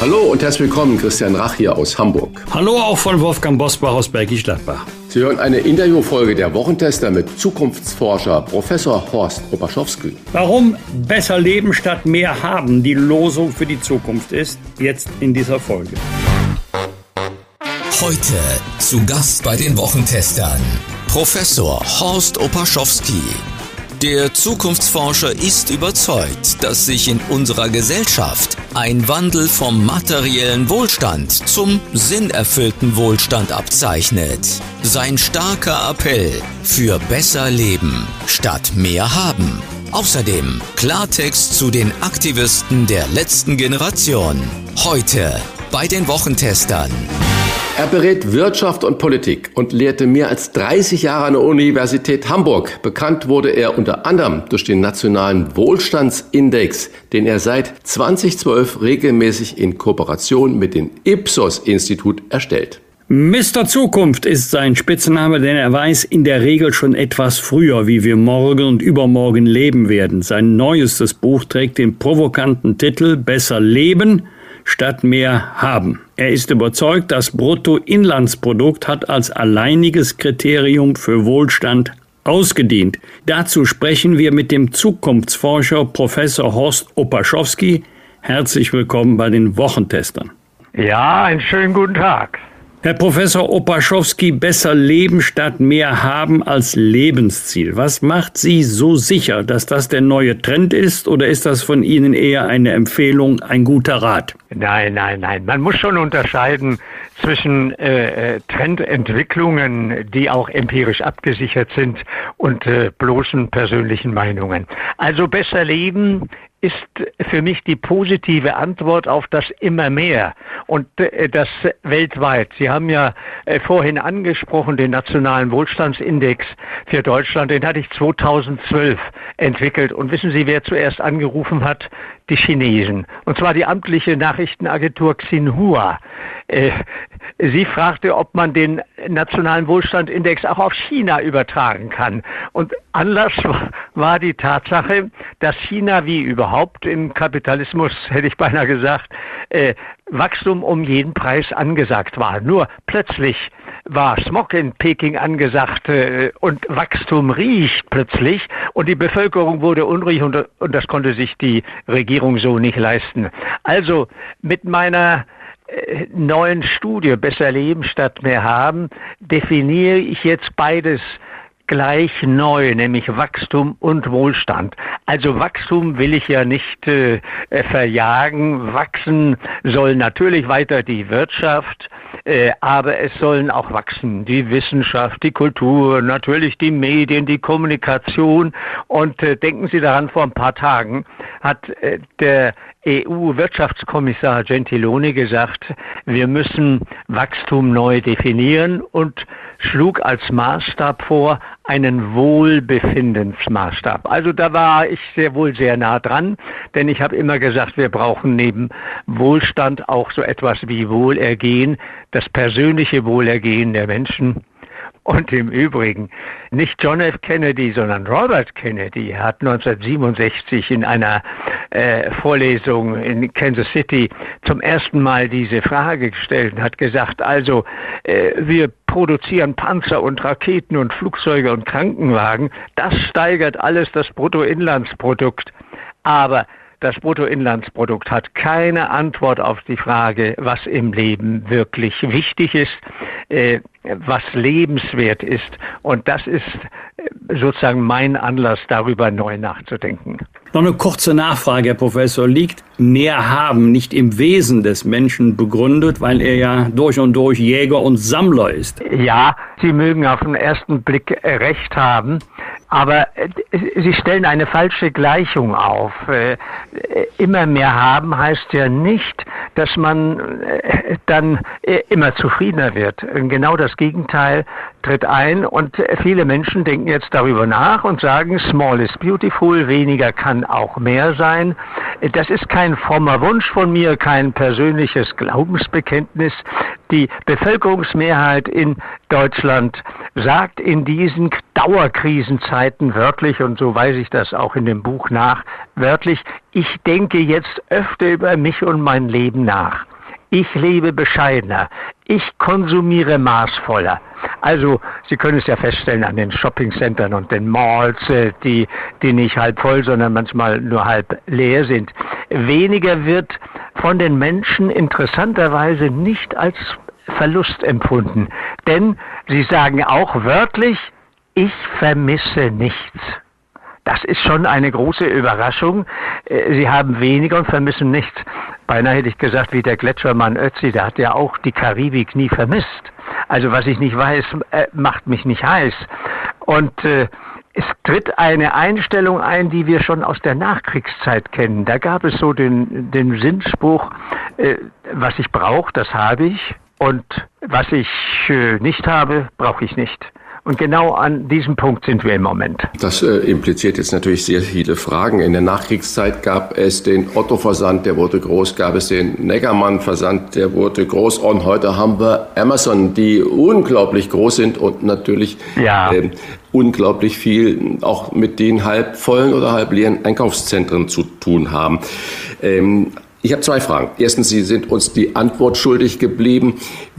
Hallo und herzlich willkommen, Christian Rach hier aus Hamburg. Hallo auch von Wolfgang Bosbach aus Bergisch Gladbach. Sie hören eine Interviewfolge der Wochentester mit Zukunftsforscher Professor Horst Opaschowski. Warum besser leben statt mehr haben die Losung für die Zukunft ist, jetzt in dieser Folge. Heute zu Gast bei den Wochentestern Professor Horst Opaschowski. Der Zukunftsforscher ist überzeugt, dass sich in unserer Gesellschaft ein Wandel vom materiellen Wohlstand zum sinnerfüllten Wohlstand abzeichnet. Sein starker Appell für besser Leben statt mehr haben. Außerdem Klartext zu den Aktivisten der letzten Generation. Heute bei den Wochentestern. Er berät Wirtschaft und Politik und lehrte mehr als 30 Jahre an der Universität Hamburg. Bekannt wurde er unter anderem durch den nationalen Wohlstandsindex, den er seit 2012 regelmäßig in Kooperation mit dem Ipsos-Institut erstellt. Mr. Zukunft ist sein Spitzname, denn er weiß in der Regel schon etwas früher, wie wir morgen und übermorgen leben werden. Sein neuestes Buch trägt den provokanten Titel Besser leben statt mehr haben. Er ist überzeugt, das Bruttoinlandsprodukt hat als alleiniges Kriterium für Wohlstand ausgedient. Dazu sprechen wir mit dem Zukunftsforscher Professor Horst Opaschowski. Herzlich willkommen bei den Wochentestern. Ja, einen schönen guten Tag. Herr Professor Opaschowski, besser leben statt mehr haben als Lebensziel. Was macht Sie so sicher, dass das der neue Trend ist oder ist das von Ihnen eher eine Empfehlung, ein guter Rat? Nein, nein, nein. Man muss schon unterscheiden zwischen äh, äh Trendentwicklungen, die auch empirisch abgesichert sind, und äh, bloßen persönlichen Meinungen. Also besser leben ist für mich die positive Antwort auf das immer mehr und äh, das weltweit. Sie haben ja äh, vorhin angesprochen den nationalen Wohlstandsindex für Deutschland, den hatte ich 2012 entwickelt und wissen Sie, wer zuerst angerufen hat? Die Chinesen und zwar die amtliche Nachrichtenagentur Xinhua. Äh, sie fragte, ob man den nationalen Wohlstandindex auch auf China übertragen kann. Und Anlass war die Tatsache, dass China wie überhaupt im Kapitalismus, hätte ich beinahe gesagt, äh, Wachstum um jeden Preis angesagt war. Nur plötzlich war Smog in Peking angesagt äh, und Wachstum riecht plötzlich und die Bevölkerung wurde unruhig und, das konnte sich die Regierung so nicht leisten. Also mit meiner äh, neuen Studie Besser Leben statt mehr haben, definiere ich jetzt beides gleich neu, nämlich Wachstum und Wohlstand. Also Wachstum will ich ja nicht äh, verjagen. Wachsen soll natürlich weiter die Wirtschaft, aber es sollen auch wachsen die Wissenschaft, die Kultur, natürlich die Medien, die Kommunikation. Und äh, denken Sie daran, vor ein paar Tagen hat äh, der EU-Wirtschaftskommissar Gentiloni gesagt, wir müssen Wachstum neu definieren und schlug als Maßstab vor einen Wohlbefindensmaßstab. Also da war ich sehr wohl sehr nah dran, denn ich habe immer gesagt, wir brauchen neben Wohlstand auch so etwas wie Wohlergehen, das persönliche Wohlergehen der Menschen. Und im Übrigen, nicht John F. Kennedy, sondern Robert Kennedy hat 1967 in einer äh, Vorlesung in Kansas City zum ersten Mal diese Frage gestellt und hat gesagt, also äh, wir produzieren Panzer und Raketen und Flugzeuge und Krankenwagen. Das steigert alles das Bruttoinlandsprodukt. Aber das Bruttoinlandsprodukt hat keine Antwort auf die Frage, was im Leben wirklich wichtig ist, äh, was lebenswert ist. Und das ist äh, sozusagen mein Anlass, darüber neu nachzudenken. Noch eine kurze Nachfrage, Herr Professor. Liegt mehr haben nicht im Wesen des Menschen begründet, weil er ja durch und durch Jäger und Sammler ist? Ja, Sie mögen auf den ersten Blick recht haben. Aber äh, Sie stellen eine falsche Gleichung auf. Äh, immer mehr haben heißt ja nicht, dass man äh, dann immer zufriedener wird. Genau das Gegenteil tritt ein und viele Menschen denken jetzt darüber nach und sagen, small is beautiful, weniger kann auch mehr sein. Das ist kein frommer Wunsch von mir, kein persönliches Glaubensbekenntnis. Die Bevölkerungsmehrheit in Deutschland sagt in diesen Dauerkrisenzeiten wörtlich, und so weise ich das auch in dem Buch nach, wörtlich, ich denke jetzt öfter über mich und mein Leben nach. Ich lebe bescheidener. Ich konsumiere maßvoller. Also, Sie können es ja feststellen an den Shoppingcentern und den Malls, äh, die, die nicht halb voll, sondern manchmal nur halb leer sind. Weniger wird von den Menschen interessanterweise nicht als Verlust empfunden. Denn sie sagen auch wörtlich, ich vermisse nichts. Das ist schon eine große Überraschung. Äh, sie haben weniger und vermissen nichts. Beinahe hätte ich gesagt, wie der Gletschermann Ötzi, der hat ja auch die Karibik nie vermisst. Also was ich nicht weiß, äh, macht mich nicht heiß. Und äh, es tritt eine Einstellung ein, die wir schon aus der Nachkriegszeit kennen. Da gab es so den, den Sinnspruch, äh, was ich brauche, das habe ich. Und was ich äh, nicht habe, brauche ich nicht. Und genau an diesem Punkt sind wir im Moment. Das äh, impliziert jetzt natürlich sehr viele Fragen. In der Nachkriegszeit gab es den Otto-Versand, der wurde groß, gab es den Neckermann-Versand, der wurde groß. Und heute haben wir Amazon, die unglaublich groß sind und natürlich ja. äh, unglaublich viel auch mit den halb vollen oder halb leeren Einkaufszentren zu tun haben. Ähm, ich habe zwei Fragen. Erstens, Sie sind uns die Antwort schuldig geblieben,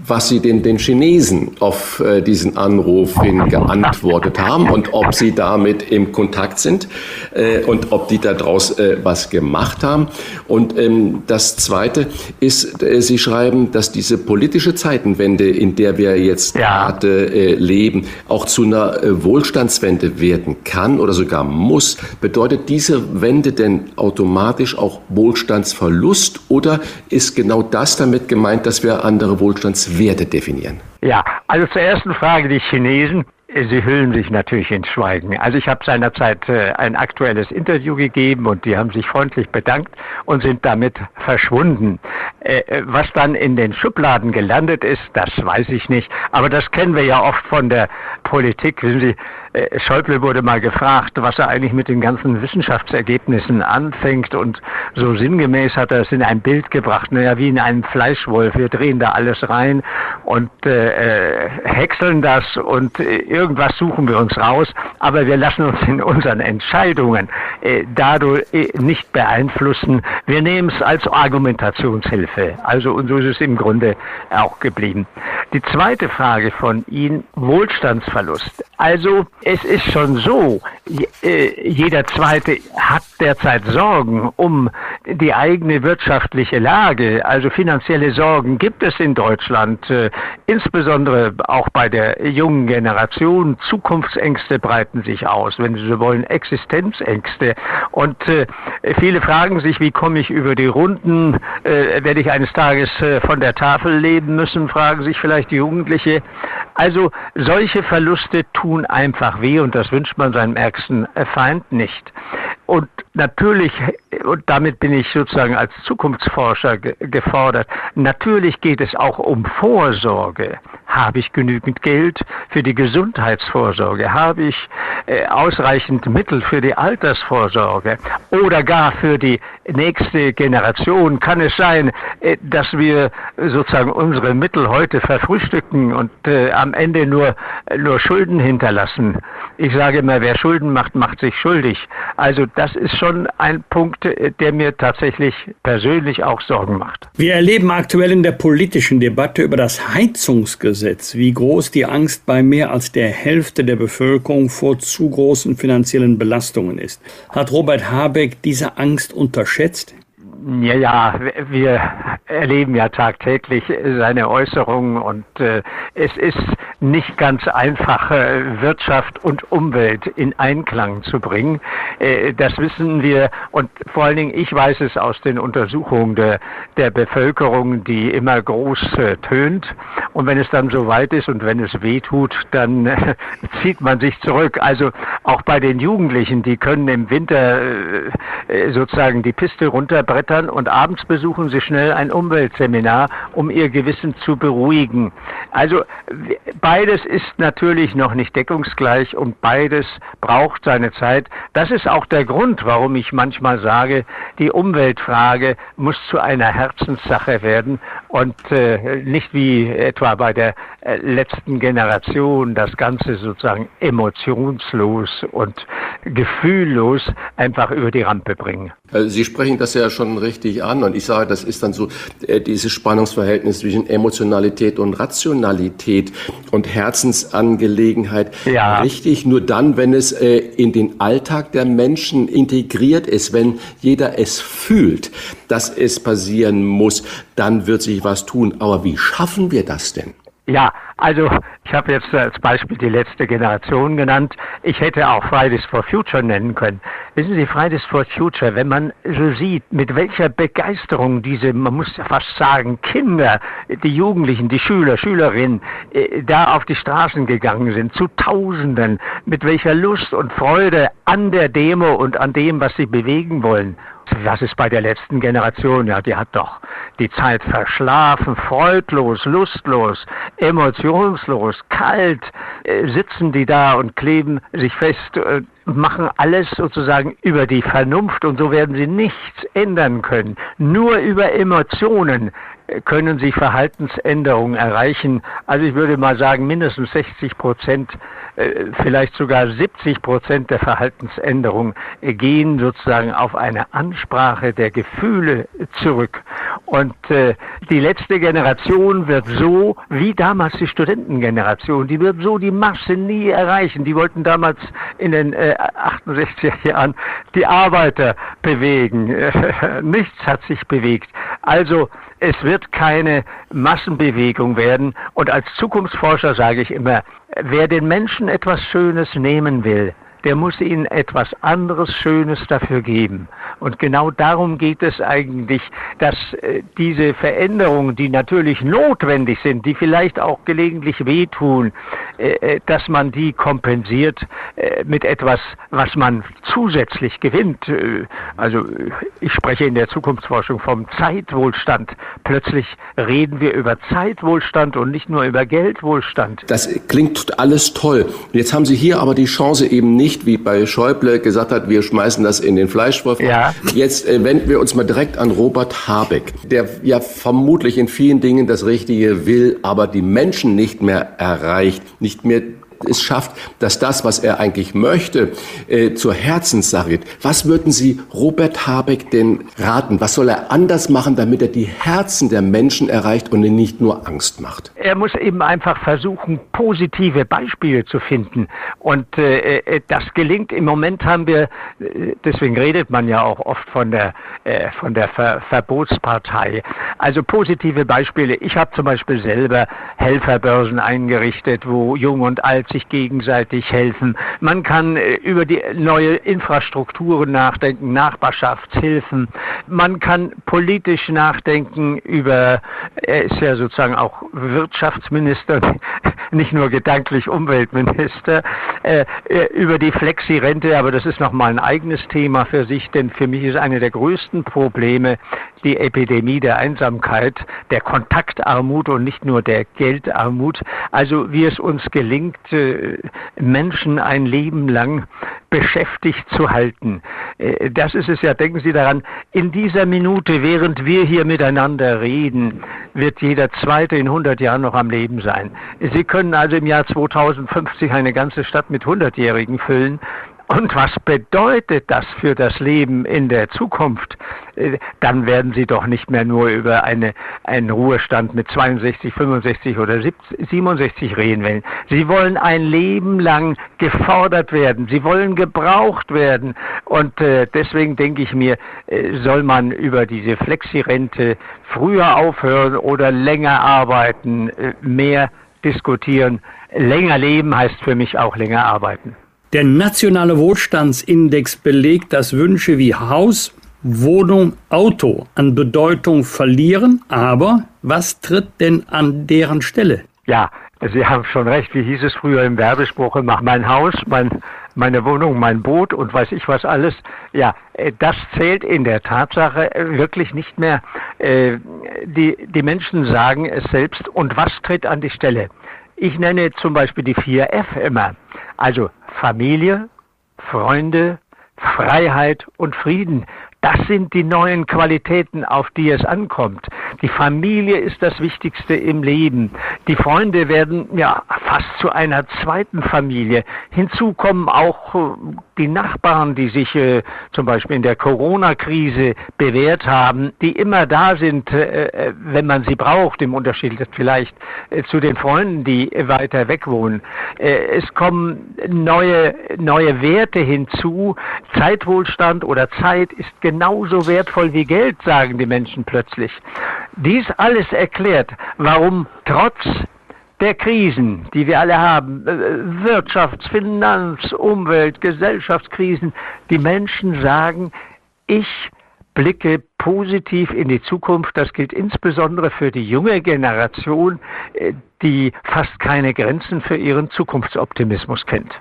was Sie den, den Chinesen auf äh, diesen Anruf hin geantwortet haben und ob Sie damit im Kontakt sind äh, und ob die daraus äh, was gemacht haben. Und ähm, das Zweite ist, äh, Sie schreiben, dass diese politische Zeitenwende, in der wir jetzt ja. gerade äh, leben, auch zu einer äh, Wohlstandswende werden kann oder sogar muss. Bedeutet diese Wende denn automatisch auch Wohlstandsverlust? Verlust oder ist genau das damit gemeint, dass wir andere Wohlstandswerte definieren? Ja, also zur ersten Frage, die Chinesen. Sie hüllen sich natürlich ins Schweigen. Also ich habe seinerzeit äh, ein aktuelles Interview gegeben und die haben sich freundlich bedankt und sind damit verschwunden. Äh, äh, was dann in den Schubladen gelandet ist, das weiß ich nicht. Aber das kennen wir ja oft von der Politik. Wissen Sie, äh, Schäuble wurde mal gefragt, was er eigentlich mit den ganzen Wissenschaftsergebnissen anfängt und so sinngemäß hat er es in ein Bild gebracht, naja, wie in einem Fleischwolf. Wir drehen da alles rein und äh, äh, häckseln das und äh, irgendwas suchen wir uns raus, aber wir lassen uns in unseren Entscheidungen äh, dadurch äh, nicht beeinflussen. Wir nehmen es als Argumentationshilfe. Also und so ist es im Grunde auch geblieben. Die zweite Frage von Ihnen, Wohlstandsverlust. Also es ist schon so, äh, jeder Zweite hat derzeit Sorgen um die eigene wirtschaftliche Lage. Also finanzielle Sorgen gibt es in Deutschland, äh, insbesondere auch bei der jungen Generation. Zukunftsängste breiten sich aus, wenn Sie so wollen, Existenzängste. Und äh, viele fragen sich, wie komme ich über die Runden? Werde ich eines Tages von der Tafel leben müssen? Fragen sich vielleicht die Jugendliche. Also solche Verluste tun einfach weh und das wünscht man seinem ärgsten Feind nicht. Und natürlich, und damit bin ich sozusagen als Zukunftsforscher ge gefordert, natürlich geht es auch um Vorsorge. Habe ich genügend Geld für die Gesundheitsvorsorge? Habe ich äh, ausreichend Mittel für die Altersvorsorge? Oder gar für die nächste Generation? Kann es sein, äh, dass wir sozusagen unsere Mittel heute verfrühstücken und äh, am Ende nur, nur Schulden hinterlassen? Ich sage immer, wer Schulden macht, macht sich schuldig. Also das ist schon ein Punkt, der mir tatsächlich persönlich auch Sorgen macht. Wir erleben aktuell in der politischen Debatte über das Heizungsgesetz, wie groß die Angst bei mehr als der Hälfte der Bevölkerung vor zu großen finanziellen Belastungen ist. Hat Robert Habeck diese Angst unterschätzt? Ja, ja, wir erleben ja tagtäglich seine Äußerungen und äh, es ist nicht ganz einfach, Wirtschaft und Umwelt in Einklang zu bringen. Äh, das wissen wir und vor allen Dingen, ich weiß es aus den Untersuchungen der, der Bevölkerung, die immer groß äh, tönt. Und wenn es dann so weit ist und wenn es weh tut, dann äh, zieht man sich zurück. Also auch bei den Jugendlichen, die können im Winter äh sozusagen die Piste runterbrettern und abends besuchen sie schnell ein Umweltseminar, um ihr Gewissen zu beruhigen. Also beides ist natürlich noch nicht deckungsgleich und beides braucht seine Zeit. Das ist auch der Grund, warum ich manchmal sage, die Umweltfrage muss zu einer Herzenssache werden und äh, nicht wie etwa bei der äh, letzten Generation das Ganze sozusagen emotionslos und gefühllos einfach über die Rampe bringen. Also Sie sprechen das ja schon richtig an und ich sage, das ist dann so äh, dieses Spannungsverhältnis zwischen Emotionalität und Rationalität und Herzensangelegenheit. Ja. Richtig, nur dann, wenn es äh, in den Alltag der Menschen integriert ist, wenn jeder es fühlt, dass es passieren muss, dann wird sich was tun. Aber wie schaffen wir das denn? Ja, also ich habe jetzt als Beispiel die letzte Generation genannt. Ich hätte auch Fridays for Future nennen können. Wissen Sie, Fridays for Future, wenn man so sieht, mit welcher Begeisterung diese, man muss ja fast sagen, Kinder, die Jugendlichen, die Schüler, Schülerinnen, äh, da auf die Straßen gegangen sind, zu Tausenden, mit welcher Lust und Freude an der Demo und an dem, was sie bewegen wollen was ist bei der letzten Generation? Ja, die hat doch die Zeit verschlafen, freudlos, lustlos, emotionslos, kalt, äh, sitzen die da und kleben sich fest, äh, machen alles sozusagen über die Vernunft und so werden sie nichts ändern können. Nur über Emotionen äh, können sie Verhaltensänderungen erreichen. Also ich würde mal sagen, mindestens 60 Prozent vielleicht sogar 70 Prozent der Verhaltensänderungen gehen sozusagen auf eine Ansprache der Gefühle zurück. Und äh, die letzte Generation wird so, wie damals die Studentengeneration, die wird so die Masse nie erreichen. Die wollten damals in den äh, 68er Jahren die Arbeiter bewegen. Nichts hat sich bewegt. Also es wird keine Massenbewegung werden. Und als Zukunftsforscher sage ich immer, wer den Menschen etwas Schönes nehmen will, der muss ihnen etwas anderes Schönes dafür geben. Und genau darum geht es eigentlich, dass äh, diese Veränderungen, die natürlich notwendig sind, die vielleicht auch gelegentlich wehtun, dass man die kompensiert mit etwas, was man zusätzlich gewinnt. Also ich spreche in der Zukunftsforschung vom Zeitwohlstand. Plötzlich reden wir über Zeitwohlstand und nicht nur über Geldwohlstand. Das klingt alles toll. Jetzt haben Sie hier aber die Chance eben nicht, wie bei Schäuble gesagt hat, wir schmeißen das in den Fleischwurf. Ja. Jetzt äh, wenden wir uns mal direkt an Robert Habeck, der ja vermutlich in vielen Dingen das Richtige will, aber die Menschen nicht mehr erreicht, nicht mehr es schafft, dass das, was er eigentlich möchte, äh, zur Herzenssache wird. Was würden Sie Robert Habeck denn raten? Was soll er anders machen, damit er die Herzen der Menschen erreicht und ihnen nicht nur Angst macht? Er muss eben einfach versuchen, positive Beispiele zu finden. Und äh, äh das gelingt. Im Moment haben wir, äh, deswegen redet man ja auch oft von der, äh, von der Ver Verbotspartei. Also positive Beispiele. Ich habe zum Beispiel selber Helferbörsen eingerichtet, wo Jung und Alt sich gegenseitig helfen. Man kann äh, über die neue Infrastrukturen nachdenken, Nachbarschaftshilfen. Man kann politisch nachdenken über, er ist ja sozusagen auch Wirtschaftsminister, nicht nur gedanklich Umweltminister, äh, äh, über die Flexi-Rente, aber das ist nochmal ein eigenes Thema für sich, denn für mich ist eine der größten Probleme die Epidemie der Einsamkeit, der Kontaktarmut und nicht nur der Geldarmut. Also wie es uns gelingt, äh, Menschen ein Leben lang beschäftigt zu halten. Äh, das ist es ja, denken Sie daran, in dieser Minute, während wir hier miteinander reden, wird jeder Zweite in 100 Jahren noch am Leben sein. Sie können also im Jahr 2050 eine ganze Stadt mit 100-Jährigen füllen Und was bedeutet das für das Leben in der Zukunft? Äh, dann werden Sie doch nicht mehr nur über eine, einen Ruhestand mit 62, 65 oder 67 reden wollen. Sie wollen ein Leben lang gefordert werden. Sie wollen gebraucht werden. Und äh, deswegen denke ich mir, äh, soll man über diese Flexirente früher aufhören oder länger arbeiten, mehr diskutieren. Länger leben heißt für mich auch länger arbeiten. Der nationale Wohlstandsindex belegt, dass Wünsche wie Haus, Wohnung, Auto an Bedeutung verlieren. Aber was tritt denn an deren Stelle? Ja, Sie haben schon recht. Wie hieß es früher im Werbespruch? Mach mein Haus, mein, meine Wohnung, mein Boot und weiß ich was alles. Ja, äh, das zählt in der Tatsache äh, wirklich nicht mehr. Äh, die, die Menschen sagen es selbst. Und was tritt an die Stelle? Ich nenne zum Beispiel die vier F immer. Also Familie, Freunde, Freiheit und Frieden. Das sind die neuen Qualitäten, auf die es ankommt. Die Familie ist das Wichtigste im Leben. Die Freunde werden ja fast zu einer zweiten Familie. Hinzu kommen auch äh, die Nachbarn, die sich äh, zum Beispiel in der Corona-Krise bewährt haben, die immer da sind, äh, äh wenn man sie braucht, im Unterschied vielleicht äh, zu den Freunden, die weiter weg wohnen. Äh, es kommen neue, neue Werte hinzu. Zeitwohlstand oder Zeit ist genauso wertvoll wie Geld, sagen die Menschen plötzlich. Dies alles erklärt, warum trotz der Krisen, die wir alle haben, äh, Wirtschafts-, Finanz-, Umwelt-, Gesellschaftskrisen, die Menschen sagen, ich blicke positiv in die Zukunft. Das gilt insbesondere für die junge Generation, äh, die fast keine Grenzen für ihren Zukunftsoptimismus kennt.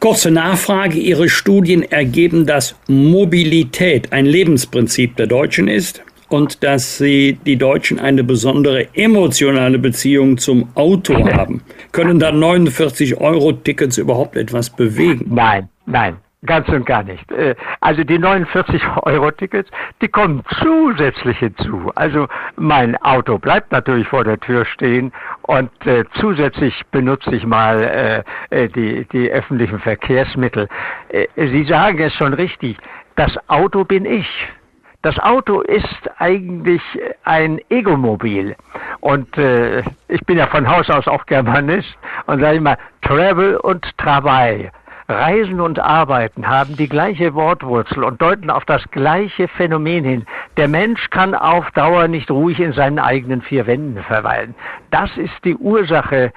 Kurze Nachfrage. Ihre Studien ergeben, dass Mobilität ein Lebensprinzip der Deutschen ist und dass sie die Deutschen eine besondere emotionale Beziehung zum Auto haben. Können da 49 Euro Tickets überhaupt etwas bewegen? Nein, nein. Ganz und gar nicht. Äh, also die 49 Euro Tickets, die kommen zusätzlich hinzu. Also mein Auto bleibt natürlich vor der Tür stehen und äh, zusätzlich benutze ich mal äh, die, die öffentlichen Verkehrsmittel. Sie sagen es schon richtig, das Auto bin ich. Das Auto ist eigentlich ein Egomobil. Und ich bin ja von Haus aus auch Germanist und sage immer Travel und Travail. Reisen und Arbeiten haben die gleiche Wortwurzel und deuten auf das gleiche Phänomen hin. Der Mensch kann auf Dauer nicht ruhig in seinen eigenen vier Wänden verweilen. Das ist die Ursache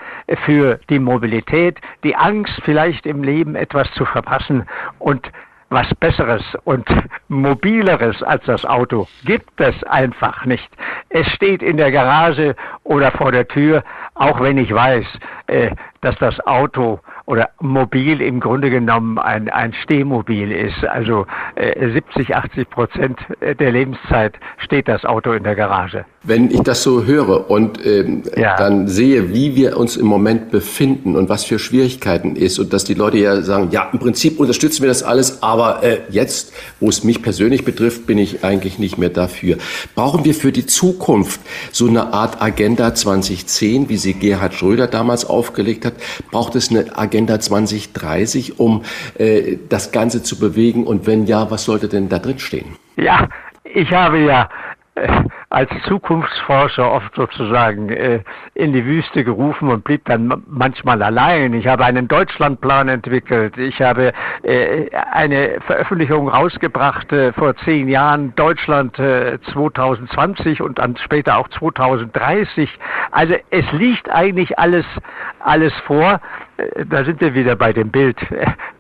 für die Mobilität, die Angst, vielleicht im Leben etwas zu verpassen und was Besseres und Mobileres als das Auto gibt es einfach nicht. Es steht in der Garage oder vor der Tür, auch wenn ich weiß, äh, dass das Auto oder mobil im Grunde genommen ein, ein Stehmobil ist. Also äh, 70, 80 Prozent der Lebenszeit steht das Auto in der Garage. Wenn ich das so höre und ähm, ja. dann sehe, wie wir uns im Moment befinden und was für Schwierigkeiten ist und dass die Leute ja sagen, ja, im Prinzip unterstützen wir das alles, aber äh, jetzt, wo es mich persönlich betrifft, bin ich eigentlich nicht mehr dafür. Brauchen wir für die Zukunft so eine Art Agenda 2010, wie sie Gerhard Schröder damals aufgelegt hat? Braucht es eine Agenda Agenda 2030, um äh, das Ganze zu bewegen? Und wenn ja, was sollte denn da drin stehen? Ja, ich habe ja als Zukunftsforscher oft sozusagen äh, in die Wüste gerufen und blieb dann manchmal allein. Ich habe einen Deutschlandplan entwickelt. Ich habe äh, eine Veröffentlichung rausgebracht äh, vor zehn Jahren, Deutschland 2020 und dann später auch 2030. Also es liegt eigentlich alles, alles vor da sind wir wieder bei dem Bild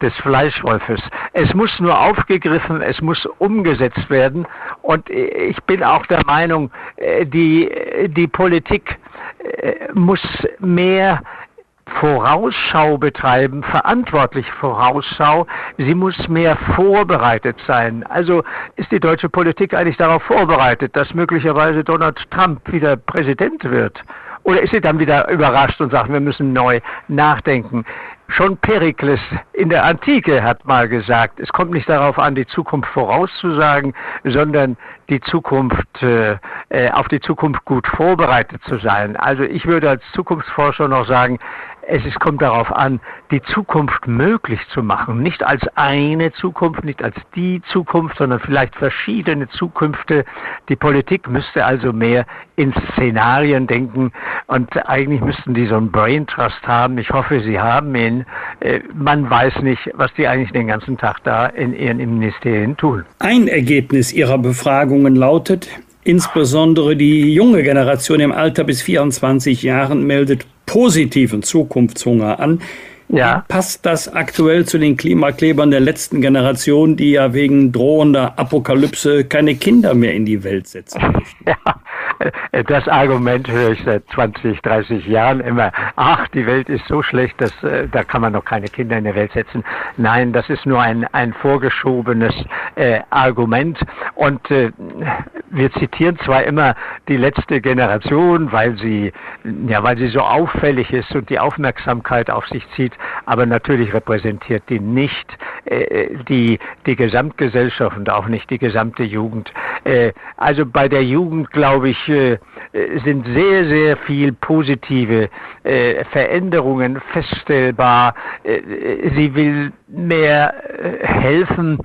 des Fleischwolfes. Es muss nur aufgegriffen, es muss umgesetzt werden. Und ich bin auch der Meinung, äh, die, die Politik äh, muss mehr Vorausschau betreiben, verantwortlich Vorausschau. Sie muss mehr vorbereitet sein. Also ist die deutsche Politik eigentlich darauf vorbereitet, dass möglicherweise Donald Trump wieder Präsident wird? Oder ist sie dann wieder überrascht und sagt, wir müssen neu nachdenken? Schon Perikles in der Antike hat mal gesagt, es kommt nicht darauf an, die Zukunft vorauszusagen, sondern die Zukunft, äh, auf die Zukunft gut vorbereitet zu sein. Also ich würde als Zukunftsforscher noch sagen, es ist, kommt darauf an, die Zukunft möglich zu machen. Nicht als eine Zukunft, nicht als die Zukunft, sondern vielleicht verschiedene Zukünfte. Die Politik müsste also mehr in Szenarien denken und eigentlich müssten die so einen Brain Trust haben. Ich hoffe, sie haben ihn. Äh, man weiß nicht, was die eigentlich den ganzen Tag da in ihren Ministerien tun. Ein Ergebnis ihrer Befragungen lautet, Insbesondere die junge Generation im Alter bis 24 Jahren meldet positiven Zukunftshunger an. Ja. Passt das aktuell zu den Klimaklebern der letzten Generation, die ja wegen drohender Apokalypse keine Kinder mehr in die Welt setzen möchten? Ja, das Argument höre ich seit 20, 30 Jahren immer. Ach, die Welt ist so schlecht, dass äh, da kann man noch keine Kinder in die Welt setzen. Nein, das ist nur ein, ein vorgeschobenes äh, Argument. Und äh, wir zitieren zwar immer die letzte Generation, weil sie, ja, weil sie so auffällig ist und die Aufmerksamkeit auf sich zieht, aber natürlich repräsentiert die nicht äh, die, die Gesamtgesellschaft und auch nicht die gesamte Jugend. Äh, also bei der Jugend, glaube ich, äh, sind sehr, sehr viel positive äh, Veränderungen feststellbar. Äh, sie will mehr äh, helfen,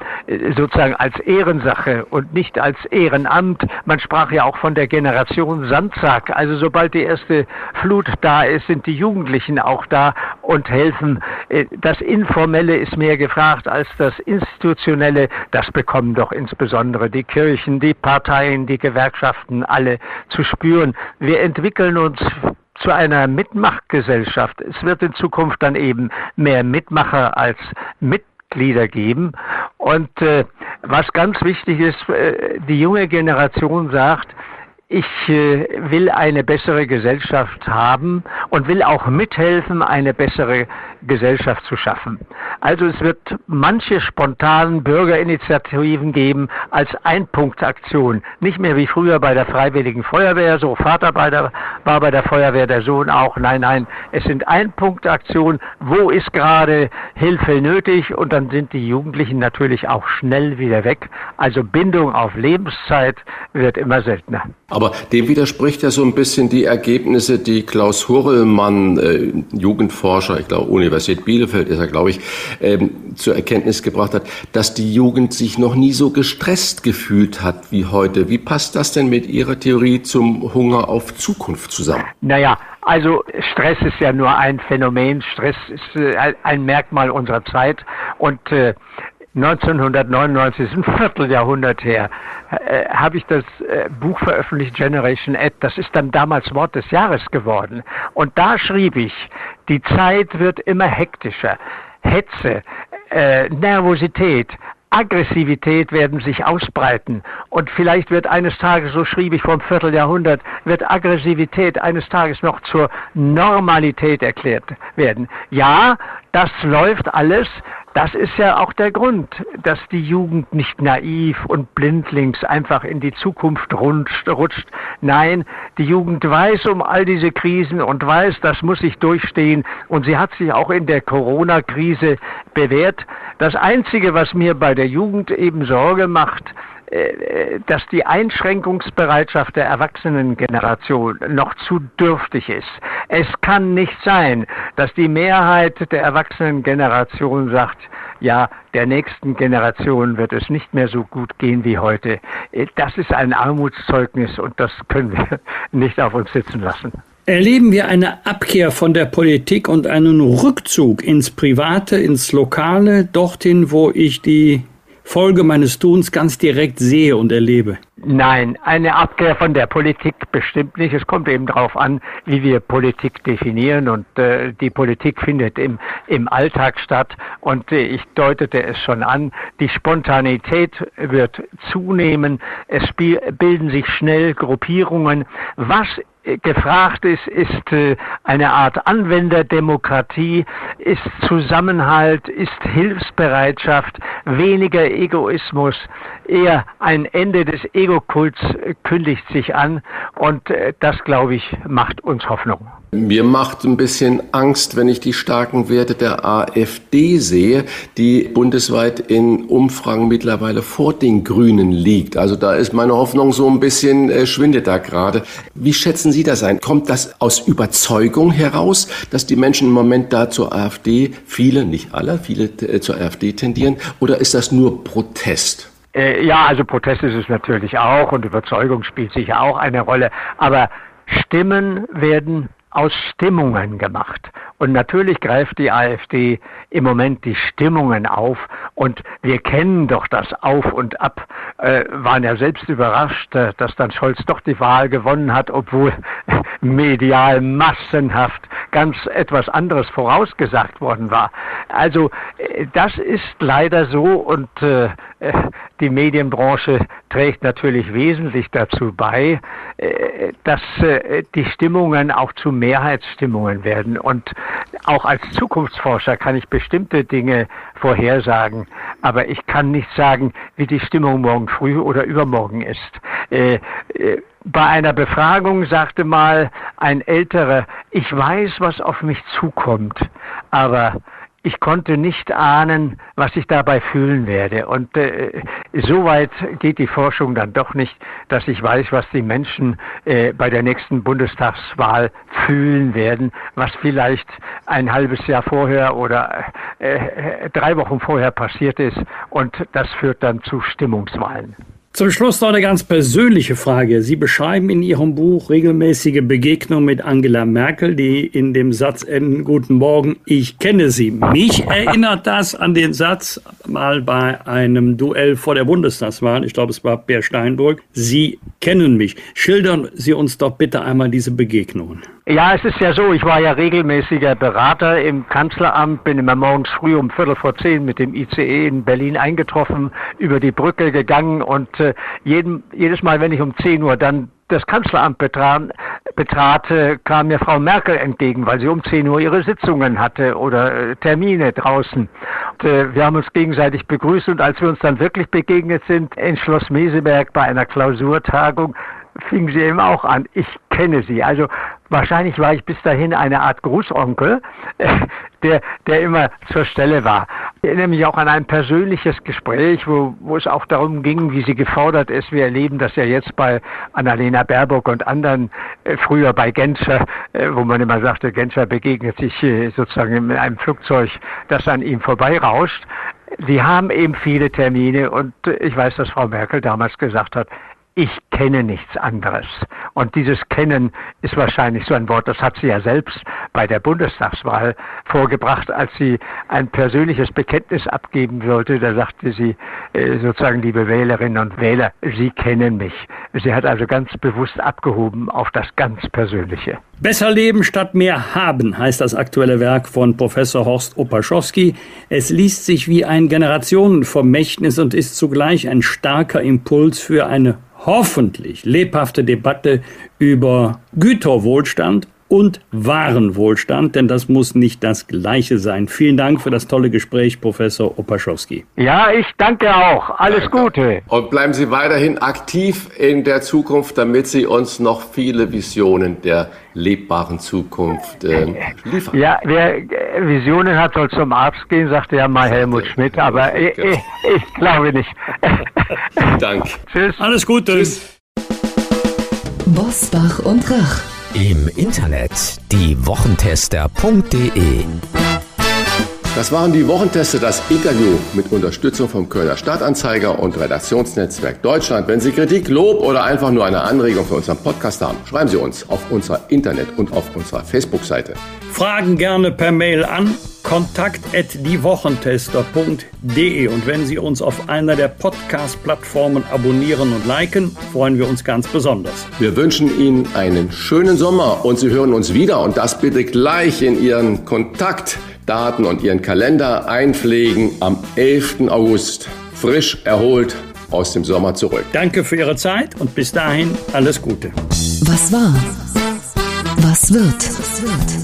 sozusagen als Ehrensache und nicht als Ehrenamt. Man sprach ja auch von der Generation Sandsack. Also sobald die erste Flut da ist, sind die Jugendlichen auch da und helfen. Das Informelle ist mehr gefragt als das Institutionelle. Das bekommen doch insbesondere die Kirchen, die Parteien, die Gewerkschaften alle zu spüren. Wir entwickeln uns zu einer Mitmachgesellschaft. Es wird in Zukunft dann eben mehr Mitmacher als Mitglieder geben. Und äh, was ganz wichtig ist, äh, die junge Generation sagt, ich äh, will eine bessere Gesellschaft haben und will auch mithelfen, eine bessere Gesellschaft zu schaffen. Also es wird manche spontanen Bürgerinitiativen geben als Einpunktaktion. Nicht mehr wie früher bei der Freiwilligen Feuerwehr, so Vater bei der, war bei der Feuerwehr, der Sohn auch. Nein, nein, es sind Einpunktaktionen. Wo ist gerade Hilfe nötig? Und dann sind die Jugendlichen natürlich auch schnell wieder weg. Also Bindung auf Lebenszeit wird immer seltener. Aber dem widerspricht ja so ein bisschen die Ergebnisse, die Klaus Hurrellmann, äh, Jugendforscher, ich glaube Universität Bielefeld ist er, glaube ich, ähm, zur Erkenntnis gebracht hat, dass die Jugend sich noch nie so gestresst gefühlt hat wie heute. Wie passt das denn mit Ihrer Theorie zum Hunger auf Zukunft zusammen? Naja, also Stress ist ja nur ein Phänomen. Stress ist äh, ein Merkmal unserer Zeit und äh, 1999, ist ein Vierteljahrhundert her, äh, habe ich das äh, Buch veröffentlicht, Generation Ed. Das ist dann damals Wort des Jahres geworden. Und da schrieb ich, die Zeit wird immer hektischer. Hetze, äh, Nervosität, Aggressivität werden sich ausbreiten. Und vielleicht wird eines Tages, so schrieb ich einem Vierteljahrhundert, wird Aggressivität eines Tages noch zur Normalität erklärt werden. Ja, das läuft alles, das ist ja auch der Grund, dass die Jugend nicht naiv und blindlings einfach in die Zukunft rutscht. Nein, die Jugend weiß um all diese Krisen und weiß, das muss sich durchstehen. Und sie hat sich auch in der Corona-Krise bewährt. Das Einzige, was mir bei der Jugend eben Sorge macht, dass die Einschränkungsbereitschaft der Erwachsenengeneration noch zu dürftig ist. Es kann nicht sein, dass die Mehrheit der Erwachsenengeneration sagt, ja, der nächsten Generation wird es nicht mehr so gut gehen wie heute. Äh, das ist ein Armutszeugnis und das können wir nicht auf uns sitzen lassen. Erleben wir eine Abkehr von der Politik und einen Rückzug ins Private, ins Lokale, dorthin, wo ich die Folge meines Tuns ganz direkt sehe und erlebe? Nein, eine Abkehr von der Politik bestimmt nicht. Es kommt eben darauf an, wie wir Politik definieren und äh, die Politik findet im, im Alltag statt und äh, ich deutete es schon an, die Spontanität wird zunehmen, es bilden sich schnell Gruppierungen. Was gefragt ist, ist äh, eine Art Anwenderdemokratie, ist Zusammenhalt, ist Hilfsbereitschaft, weniger Egoismus, eher ein Ende des Ego-Kults kündigt sich an und äh, das, glaube ich, macht uns Hoffnung. Mir macht ein bisschen Angst, wenn ich die starken Werte der AfD sehe, die bundesweit in Umfragen mittlerweile vor den Grünen liegt. Also da ist meine Hoffnung so ein bisschen äh, schwindet da gerade. Wie schätzen Sie das ein? Kommt das aus Überzeugung heraus, dass die Menschen im Moment da zur AfD, viele, nicht alle, viele äh, zur AfD tendieren? Oder ist das nur Protest? Äh, ja, also Protest ist es natürlich auch und Überzeugung spielt sicher auch eine Rolle. Aber Stimmen werden aus Stimmungen gemacht. Und natürlich greift die AfD im Moment die Stimmungen auf. Und wir kennen doch das Auf und Ab, äh, waren ja selbst überrascht, äh, dass dann Scholz doch die Wahl gewonnen hat, obwohl medial massenhaft ganz etwas anderes vorausgesagt worden war. Also äh, das ist leider so und äh, äh, die Medienbranche trägt natürlich wesentlich dazu bei, äh, dass äh, die Stimmungen auch zu Mehrheitsstimmungen werden. Und auch als Zukunftsforscher kann ich bestimmte Dinge vorhersagen, aber ich kann nicht sagen, wie die Stimmung morgen früh oder übermorgen ist. Bei einer Befragung sagte mal ein Älterer, ich weiß, was auf mich zukommt, aber ich konnte nicht ahnen, was ich dabei fühlen werde. Und äh, so weit geht die Forschung dann doch nicht, dass ich weiß, was die Menschen äh, bei der nächsten Bundestagswahl fühlen werden, was vielleicht ein halbes Jahr vorher oder äh, äh drei Wochen vorher passiert ist. Und das führt dann zu Stimmungswahlen. Zum Schluss noch eine ganz persönliche Frage. Sie beschreiben in Ihrem Buch regelmäßige Begegnungen mit Angela Merkel, die in dem Satz enden, Guten Morgen, ich kenne Sie. Mich erinnert das an den Satz mal bei einem Duell vor der Bundestagswahl, ich glaube es war Per Steinbrück, Sie kennen mich. Schildern Sie uns doch bitte einmal diese Begegnungen. Ja, es ist ja so, ich war ja regelmäßiger Berater im Kanzleramt, bin immer morgens früh um Viertel vor zehn mit dem ICE in Berlin eingetroffen, über die Brücke gegangen und äh, jeden, jedes Mal, wenn ich um 10 Uhr dann das Kanzleramt betrat, betrat, kam mir Frau Merkel entgegen, weil sie um 10 Uhr ihre Sitzungen hatte oder äh, Termine draußen. Und, äh, wir haben uns gegenseitig begrüßt und als wir uns dann wirklich begegnet sind in Schloss Meseberg bei einer Klausurtagung, fing sie eben auch an. Ich kenne sie. Also wahrscheinlich war ich bis dahin eine Art Großonkel, der, der immer zur Stelle war. Ich erinnere mich auch an ein persönliches Gespräch, wo, wo es auch darum ging, wie sie gefordert ist. Wir erleben das ja jetzt bei Annalena Baerbock und anderen, äh, früher bei Genscher, äh, wo man immer sagte, Genscher begegnet sich äh, sozusagen in einem Flugzeug, das an ihm vorbeirauscht. Sie haben eben viele Termine und äh, ich weiß, dass Frau Merkel damals gesagt hat, ich kenne nichts anderes. Und dieses Kennen ist wahrscheinlich so ein Wort, das hat sie ja selbst bei der Bundestagswahl vorgebracht, als sie ein persönliches Bekenntnis abgeben wollte. Da sagte sie äh, sozusagen, liebe Wählerinnen und Wähler, Sie kennen mich. Sie hat also ganz bewusst abgehoben auf das ganz Persönliche. Besser leben statt mehr haben heißt das aktuelle Werk von Professor Horst Opaschowski. Es liest sich wie ein Generationenvermächtnis und ist zugleich ein starker Impuls für eine hoffentlich lebhafte Debatte über Güterwohlstand und wahren Wohlstand, denn das muss nicht das Gleiche sein. Vielen Dank für das tolle Gespräch, Professor Opaschowski. Ja, ich danke auch. Alles danke. Gute. Und bleiben Sie weiterhin aktiv in der Zukunft, damit Sie uns noch viele Visionen der lebbaren Zukunft äh, liefern. Ja, wer Visionen hat, soll zum Arzt gehen, sagte ja mal Helmut Schmidt, aber ich, ich, ich glaube nicht. Dank. Tschüss. Alles Gute. Tschüss. Bosbach und Rach. Im Internet diewochentester.de das waren die Wochenteste, das Interview mit Unterstützung vom Kölner Stadtanzeiger und Redaktionsnetzwerk Deutschland. Wenn Sie Kritik, Lob oder einfach nur eine Anregung für unseren Podcast haben, schreiben Sie uns auf unserer Internet- und auf unserer Facebook-Seite. Fragen gerne per Mail an kontakt.diewochentester.de und wenn Sie uns auf einer der Podcast-Plattformen abonnieren und liken, freuen wir uns ganz besonders. Wir wünschen Ihnen einen schönen Sommer und Sie hören uns wieder und das bitte gleich in Ihren Kontakt Daten und Ihren Kalender einpflegen am 11. August. Frisch erholt aus dem Sommer zurück. Danke für Ihre Zeit und bis dahin alles Gute. Was war? Was wird?